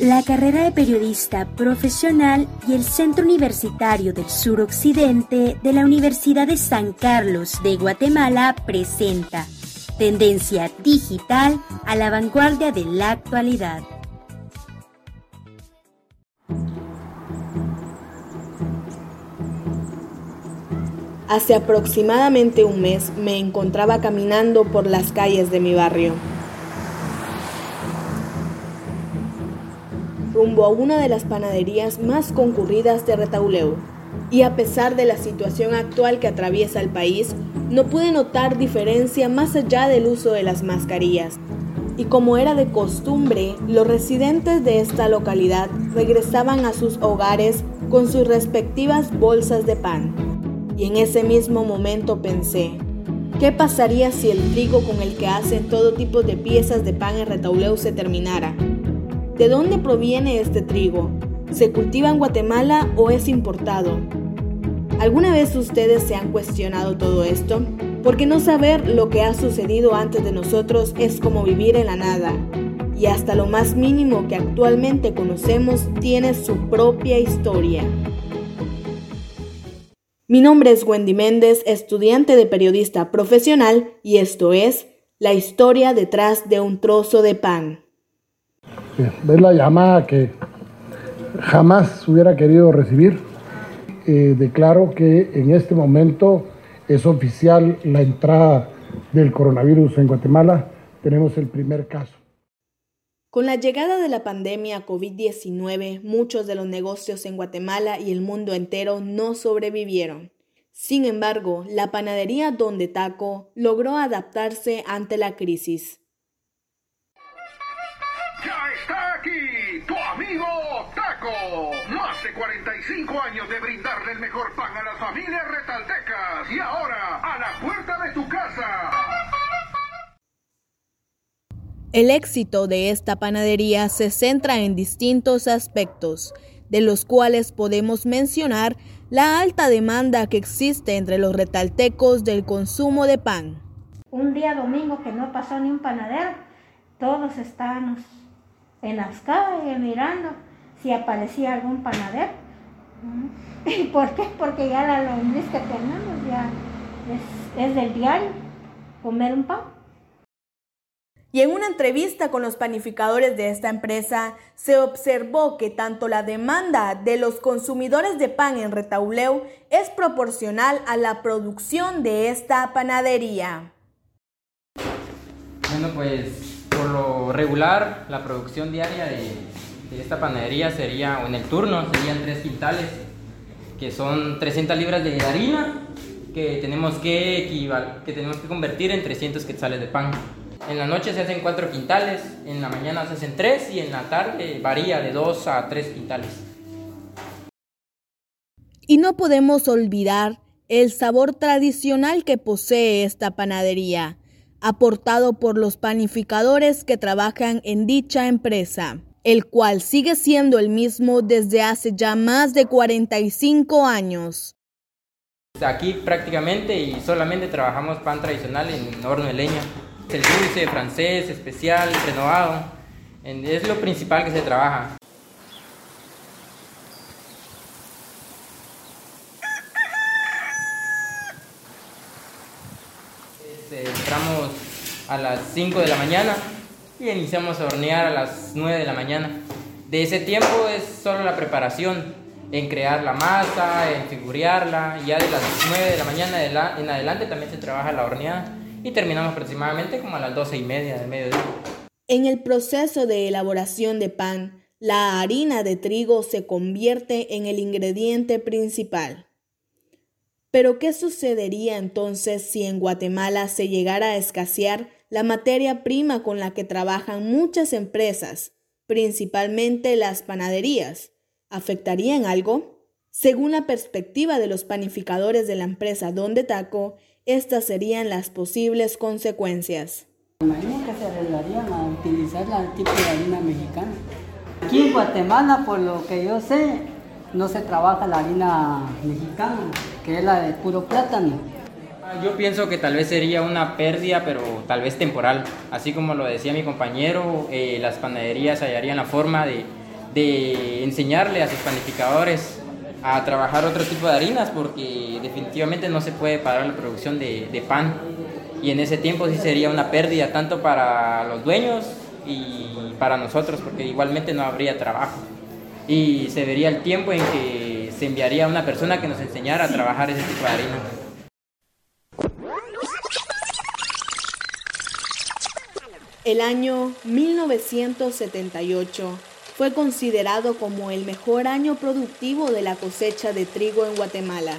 La carrera de periodista profesional y el Centro Universitario del Suroccidente de la Universidad de San Carlos de Guatemala presenta Tendencia Digital a la vanguardia de la actualidad. Hace aproximadamente un mes me encontraba caminando por las calles de mi barrio. Rumbo a una de las panaderías más concurridas de Retauleu. Y a pesar de la situación actual que atraviesa el país, no pude notar diferencia más allá del uso de las mascarillas. Y como era de costumbre, los residentes de esta localidad regresaban a sus hogares con sus respectivas bolsas de pan. Y en ese mismo momento pensé, ¿qué pasaría si el trigo con el que hacen todo tipo de piezas de pan en Retauleu se terminara? ¿De dónde proviene este trigo? ¿Se cultiva en Guatemala o es importado? ¿Alguna vez ustedes se han cuestionado todo esto? Porque no saber lo que ha sucedido antes de nosotros es como vivir en la nada. Y hasta lo más mínimo que actualmente conocemos tiene su propia historia. Mi nombre es Wendy Méndez, estudiante de periodista profesional, y esto es La historia detrás de un trozo de pan. Es la llamada que jamás hubiera querido recibir. Eh, declaro que en este momento es oficial la entrada del coronavirus en Guatemala. Tenemos el primer caso. Con la llegada de la pandemia COVID-19, muchos de los negocios en Guatemala y el mundo entero no sobrevivieron. Sin embargo, la panadería Donde Taco logró adaptarse ante la crisis. Más de 45 años de brindarle el mejor pan a las familias retaltecas. Y ahora, a la puerta de tu casa. El éxito de esta panadería se centra en distintos aspectos, de los cuales podemos mencionar la alta demanda que existe entre los retaltecos del consumo de pan. Un día domingo que no pasó ni un panadero, todos estábamos en las calles mirando si aparecía algún panadero. ¿Y por qué? Porque ya la lombriz que tenemos ya es, del diario, comer un pan. Y en una entrevista con los panificadores de esta empresa, se observó que tanto la demanda de los consumidores de pan en Retauleu es proporcional a la producción de esta panadería. Bueno, pues por lo regular, la producción diaria de, esta panadería sería, o en el turno, serían tres quintales, que son 300 libras de harina que tenemos que, que tenemos que convertir en 300 quetzales de pan. En la noche se hacen cuatro quintales, en la mañana se hacen tres y en la tarde varía de dos a tres quintales. Y no podemos olvidar el sabor tradicional que posee esta panadería, aportado por los panificadores que trabajan en dicha empresa el cual sigue siendo el mismo desde hace ya más de 45 años. Aquí prácticamente y solamente trabajamos pan tradicional en horno de leña. El dulce, francés, especial, renovado, es lo principal que se trabaja. Este, entramos a las 5 de la mañana y iniciamos a hornear a las 9 de la mañana. De ese tiempo es solo la preparación, en crear la masa, en figurearla, ya de las 9 de la mañana en adelante también se trabaja la horneada y terminamos aproximadamente como a las 12 y media del mediodía. En el proceso de elaboración de pan, la harina de trigo se convierte en el ingrediente principal. Pero ¿qué sucedería entonces si en Guatemala se llegara a escasear la materia prima con la que trabajan muchas empresas, principalmente las panaderías, ¿afectaría en algo? Según la perspectiva de los panificadores de la empresa Donde Taco, estas serían las posibles consecuencias. Imagino que se arreglarían a utilizar el tipo de harina mexicana. Aquí en Guatemala, por lo que yo sé, no se trabaja la harina mexicana, que es la de puro plátano. Yo pienso que tal vez sería una pérdida, pero tal vez temporal. Así como lo decía mi compañero, eh, las panaderías hallarían la forma de de enseñarle a sus panificadores a trabajar otro tipo de harinas porque definitivamente no se puede parar la producción de, de pan y en ese tiempo sí sería una pérdida tanto para los dueños y para nosotros porque igualmente no habría trabajo y se vería el tiempo en que se enviaría una persona que nos enseñara a trabajar ese tipo de harina. El año 1978 fue considerado como el mejor año productivo de la cosecha de trigo en Guatemala.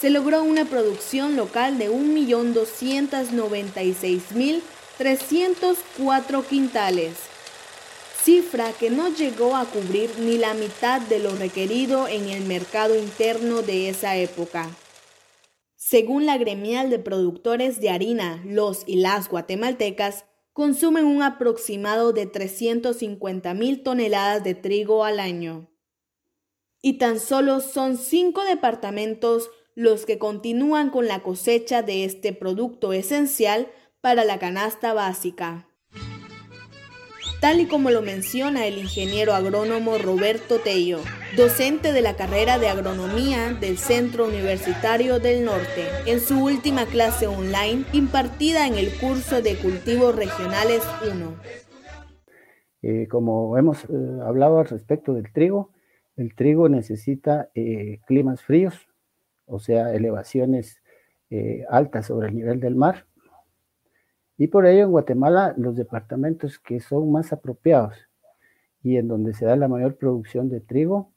Se logró una producción local de 1.296.304 quintales, cifra que no llegó a cubrir ni la mitad de lo requerido en el mercado interno de esa época. Según la gremial de productores de harina, los y las guatemaltecas consumen un aproximado de 350 mil toneladas de trigo al año. Y tan solo son cinco departamentos los que continúan con la cosecha de este producto esencial para la canasta básica tal y como lo menciona el ingeniero agrónomo Roberto Tello, docente de la carrera de agronomía del Centro Universitario del Norte, en su última clase online impartida en el curso de Cultivos Regionales 1. Eh, como hemos eh, hablado al respecto del trigo, el trigo necesita eh, climas fríos, o sea, elevaciones altas sobre el nivel del mar, y por ello en Guatemala los departamentos que son más apropiados y en donde se da la mayor producción de trigo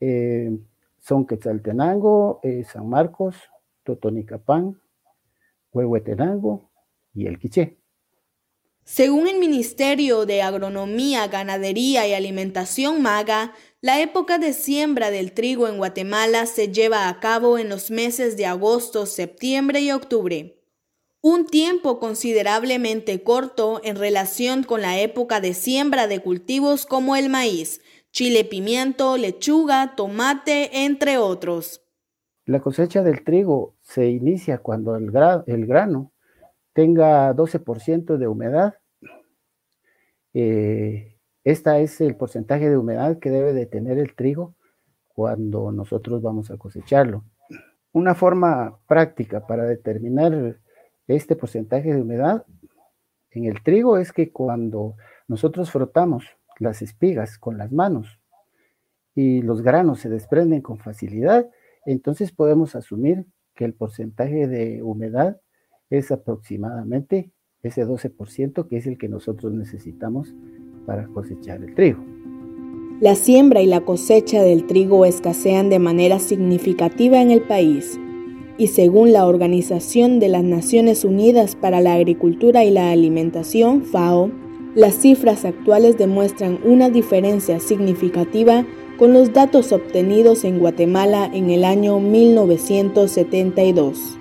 eh, son Quetzaltenango, eh, San Marcos, Totonicapán, Huehuetenango y El Quiché. Según el Ministerio de Agronomía, Ganadería y Alimentación MAGA, la época de siembra del trigo en Guatemala se lleva a cabo en los meses de agosto, septiembre y octubre un tiempo considerablemente corto en relación con la época de siembra de cultivos como el maíz, chile pimiento, lechuga, tomate, entre otros. La cosecha del trigo se inicia cuando el, grano tenga 12% de humedad. Eh, este es el porcentaje de humedad que debe de tener el trigo cuando nosotros vamos a cosecharlo. Una forma práctica para determinar este porcentaje de humedad en el trigo es que cuando nosotros frotamos las espigas con las manos y los granos se desprenden con facilidad, entonces podemos asumir que el porcentaje de humedad es aproximadamente ese 12% que es el que nosotros necesitamos para cosechar el trigo. La siembra y la cosecha del trigo escasean de manera significativa en el país y según la Organización de las Naciones Unidas para la Agricultura y la Alimentación, FAO, las cifras actuales demuestran una diferencia significativa con los datos obtenidos en Guatemala en el año 1972.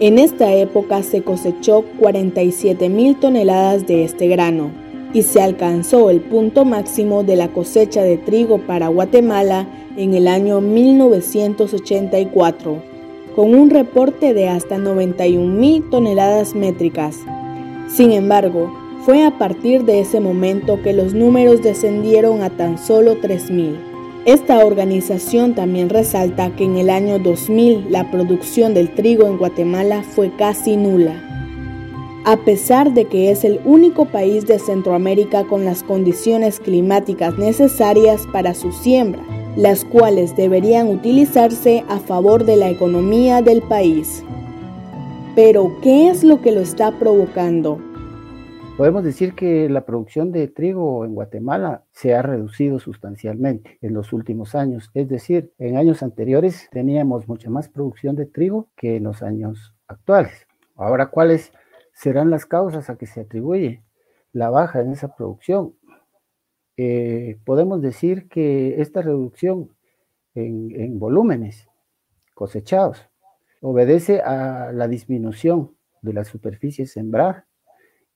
En esta época se cosechó 47 mil toneladas de este grano y se alcanzó el punto máximo de la cosecha de trigo para Guatemala en el año 1984 con un reporte de hasta 91 toneladas métricas. Sin embargo, fue a partir de ese momento que los números descendieron a tan solo 3.000. Esta organización también resalta que en el año 2000 la producción del trigo en Guatemala fue casi nula. A pesar de que es el único país de Centroamérica con las condiciones climáticas necesarias para su siembra, las cuales deberían utilizarse a favor de la economía del país. Pero, ¿qué es lo que lo está provocando? Podemos decir que la producción de trigo en Guatemala se ha reducido sustancialmente en los últimos años. Es decir, en años anteriores teníamos mucha más producción de trigo que en los años actuales. Ahora, ¿cuáles serán las causas a que se atribuye la baja en esa producción? Eh, podemos decir que esta reducción en, volúmenes cosechados obedece a la disminución de la superficie sembrada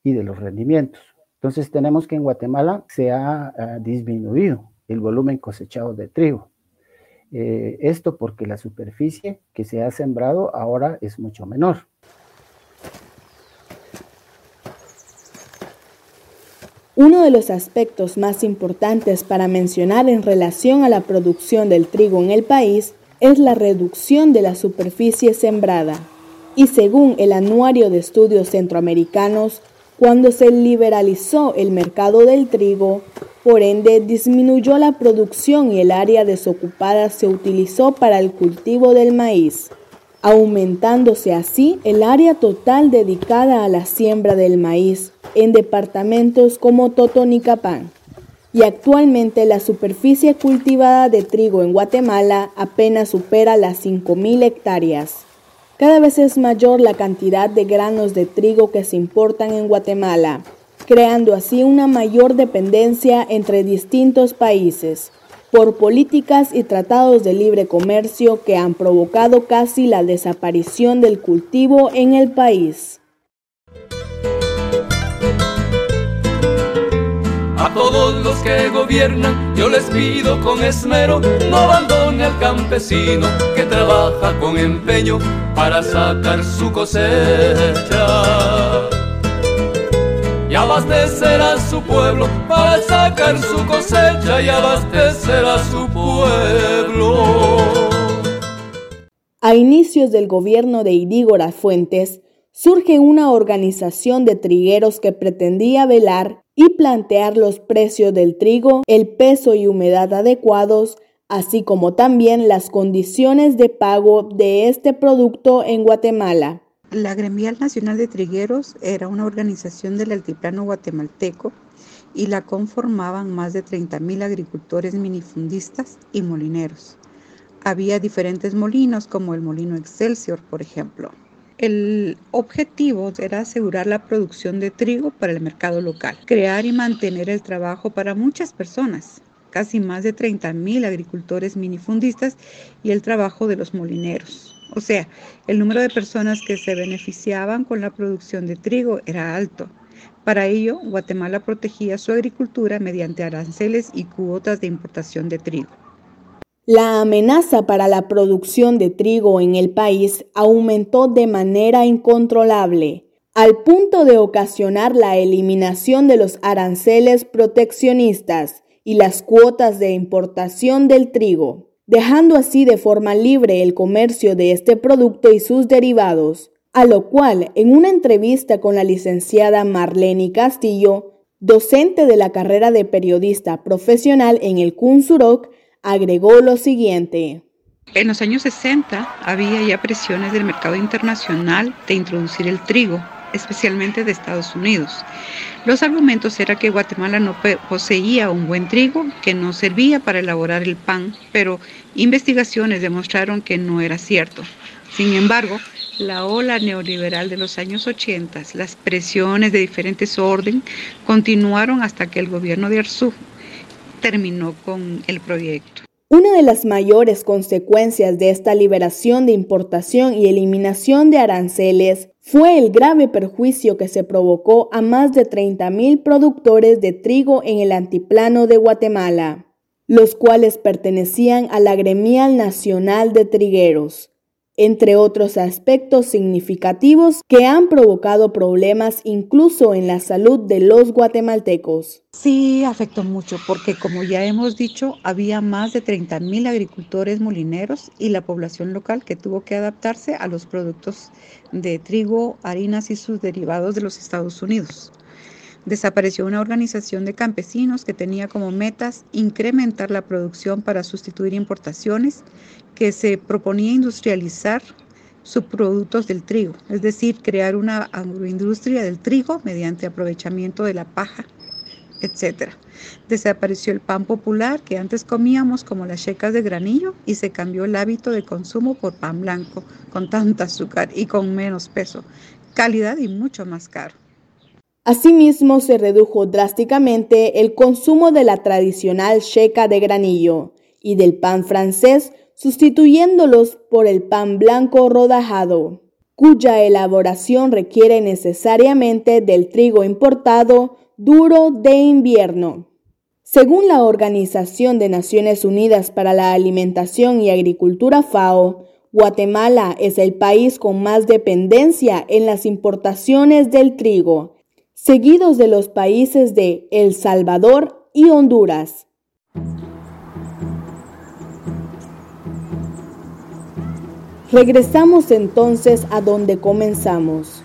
y de los rendimientos. Entonces tenemos que en Guatemala se ha, disminuido el volumen cosechado de trigo. Eh, esto porque la superficie que se ha sembrado ahora es mucho menor. Uno de los aspectos más importantes para mencionar en relación a la producción del trigo en el país es la reducción de la superficie sembrada. Y según el Anuario de Estudios Centroamericanos, cuando se liberalizó el mercado del trigo, por ende disminuyó la producción y el área desocupada se utilizó para el cultivo del maíz aumentándose así el área total dedicada a la siembra del maíz en departamentos como Totonicapán. Y actualmente la superficie cultivada de trigo en Guatemala apenas supera las 5.000 hectáreas. Cada vez es mayor la cantidad de granos de trigo que se importan en Guatemala, creando así una mayor dependencia entre distintos países, por políticas y tratados de libre comercio que han provocado casi la desaparición del cultivo en el país. A todos los que gobiernan, yo les pido con esmero, no abandone al campesino que trabaja con empeño para sacar su cosecha y abastecer a su pueblo para sacar su cosecha y abastecer a su pueblo. A inicios del gobierno de Idígora Fuentes, surge una organización de trigueros que pretendía velar y plantear los precios del trigo, el peso y humedad adecuados, así como también las condiciones de pago de este producto en Guatemala. La Gremial Nacional de Trigueros era una organización del altiplano guatemalteco y la conformaban más de 30.000 agricultores minifundistas y molineros. Había diferentes molinos como el molino Excelsior, por ejemplo. El objetivo era asegurar la producción de trigo para el mercado local, crear y mantener el trabajo para muchas personas, casi más de 30.000 agricultores minifundistas y el trabajo de los molineros. O sea, el número de personas que se beneficiaban con la producción de trigo era alto. Para ello, Guatemala protegía su agricultura mediante aranceles y cuotas de importación de trigo. La amenaza para la producción de trigo en el país aumentó de manera incontrolable, al punto de ocasionar la eliminación de los aranceles proteccionistas y las cuotas de importación del trigo dejando así de forma libre el comercio de este producto y sus derivados, a lo cual en una entrevista con la licenciada Marlene Castillo, docente de la carrera de periodista profesional en el CUNSUROC, agregó lo siguiente. En los años 60 había ya presiones del mercado internacional de introducir el trigo especialmente de Estados Unidos. Los argumentos eran que Guatemala no poseía un buen trigo que no servía para elaborar el pan, pero investigaciones demostraron que no era cierto. Sin embargo, la ola neoliberal de los años 80, las presiones de diferentes orden, continuaron hasta que el gobierno de Arzú terminó con el proyecto. Una de las mayores consecuencias de esta liberación de importación y eliminación de aranceles fue el grave perjuicio que se provocó a más de 30.000 productores de trigo en el antiplano de Guatemala, los cuales pertenecían a la Gremial Nacional de Trigueros entre otros aspectos significativos que han provocado problemas incluso en la salud de los guatemaltecos. Sí, afectó mucho porque como ya hemos dicho, había más de 30 mil agricultores molineros y la población local que tuvo que adaptarse a los productos de trigo, harinas y sus derivados de los Estados Unidos. Desapareció una organización de campesinos que tenía como metas incrementar la producción para sustituir importaciones, que se proponía industrializar subproductos del trigo, es decir, crear una agroindustria del trigo mediante aprovechamiento de la paja, etc. Desapareció el pan popular que antes comíamos como las checas de granillo y se cambió el hábito de consumo por pan blanco con tanta azúcar y con menos peso, calidad y mucho más caro. Asimismo, se redujo drásticamente el consumo de la tradicional checa de granillo y del pan francés, sustituyéndolos por el pan blanco rodajado, cuya elaboración requiere necesariamente del trigo importado duro de invierno. Según la Organización de Naciones Unidas para la Alimentación y Agricultura FAO, Guatemala es el país con más dependencia en las importaciones del trigo, seguidos de los países de El Salvador y Honduras. Regresamos entonces a donde comenzamos,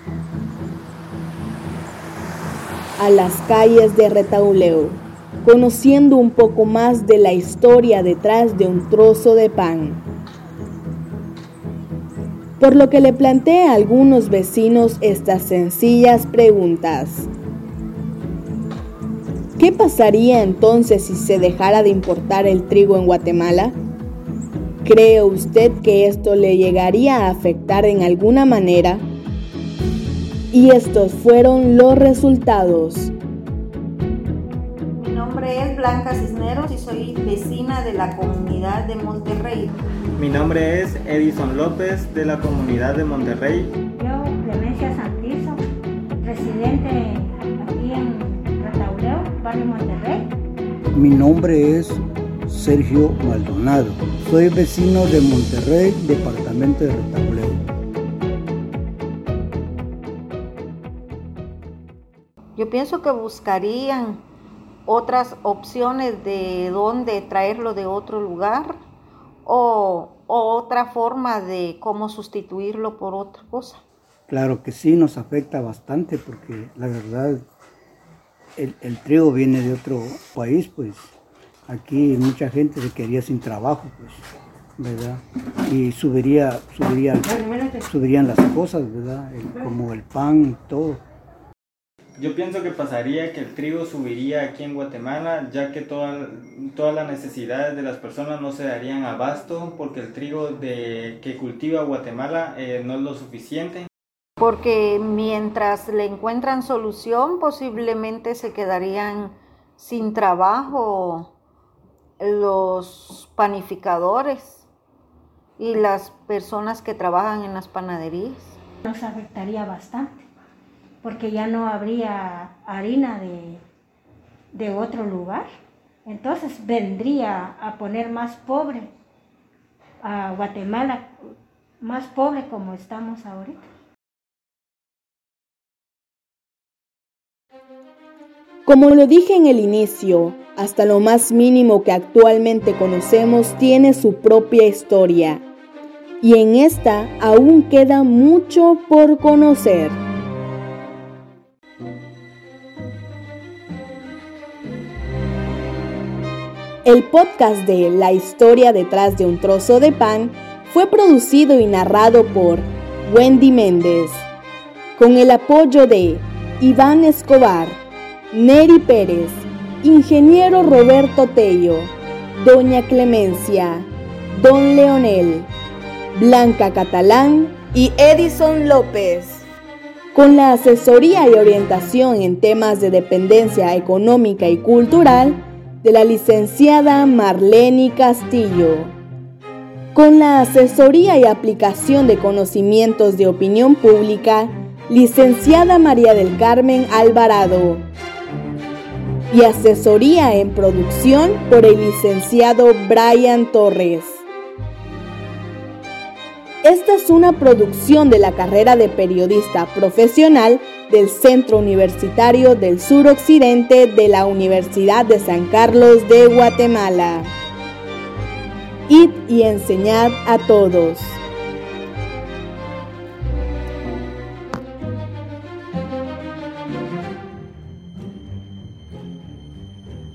a las calles de Retauleo, conociendo un poco más de la historia detrás de un trozo de pan. Por lo que le planteé a algunos vecinos estas sencillas preguntas. ¿Qué pasaría entonces si se dejara de importar el trigo en Guatemala? ¿Cree usted que esto le llegaría a afectar en alguna manera? Y estos fueron los resultados. Mi nombre es Blanca Cisneros y soy vecina de la comunidad de Monterrey. Mi nombre es Edison López de la comunidad de Monterrey. Yo, Clemencia Santizo, residente aquí en Retauleo, barrio Monterrey. Mi nombre es Sergio Maldonado. Soy vecino de Monterrey, departamento de Retauleo. Yo pienso que buscarían otras opciones de dónde traerlo de otro lugar o, o, otra forma de cómo sustituirlo por otra cosa. Claro que sí, nos afecta bastante porque la verdad el, el trigo viene de otro país, pues aquí mucha gente se quedaría sin trabajo, pues, ¿verdad? Y subiría, subiría, subirían las cosas, ¿verdad? El, como el pan, todo. Yo pienso que pasaría que el trigo subiría aquí en Guatemala, ya que toda, todas las necesidades de las personas no se darían abasto, porque el trigo de, que cultiva Guatemala eh, no es lo suficiente. Porque mientras le encuentran solución, posiblemente se quedarían sin trabajo los panificadores y las personas que trabajan en las panaderías. Nos afectaría bastante, porque ya no habría harina de, de otro lugar. Entonces vendría a poner más pobre a Guatemala, más pobre como estamos ahorita. Como lo dije en el inicio, hasta lo más mínimo que actualmente conocemos tiene su propia historia. Y en esta aún queda mucho por conocer. El podcast de La historia detrás de un trozo de pan fue producido y narrado por Wendy Méndez, con el apoyo de Iván Escobar, Neri Pérez, Ingeniero Roberto Tello, Doña Clemencia, Don Leonel, Blanca Catalán y Edison López. Con la asesoría y orientación en temas de dependencia económica y cultural de la licenciada Marlene Castillo. Con la asesoría y aplicación de conocimientos de opinión pública, licenciada María del Carmen Alvarado y asesoría en producción por el licenciado Brian Torres. Esta es una producción de la carrera de periodista profesional del Centro Universitario del Suroccidente de la Universidad de San Carlos de Guatemala. Id y enseñad a todos.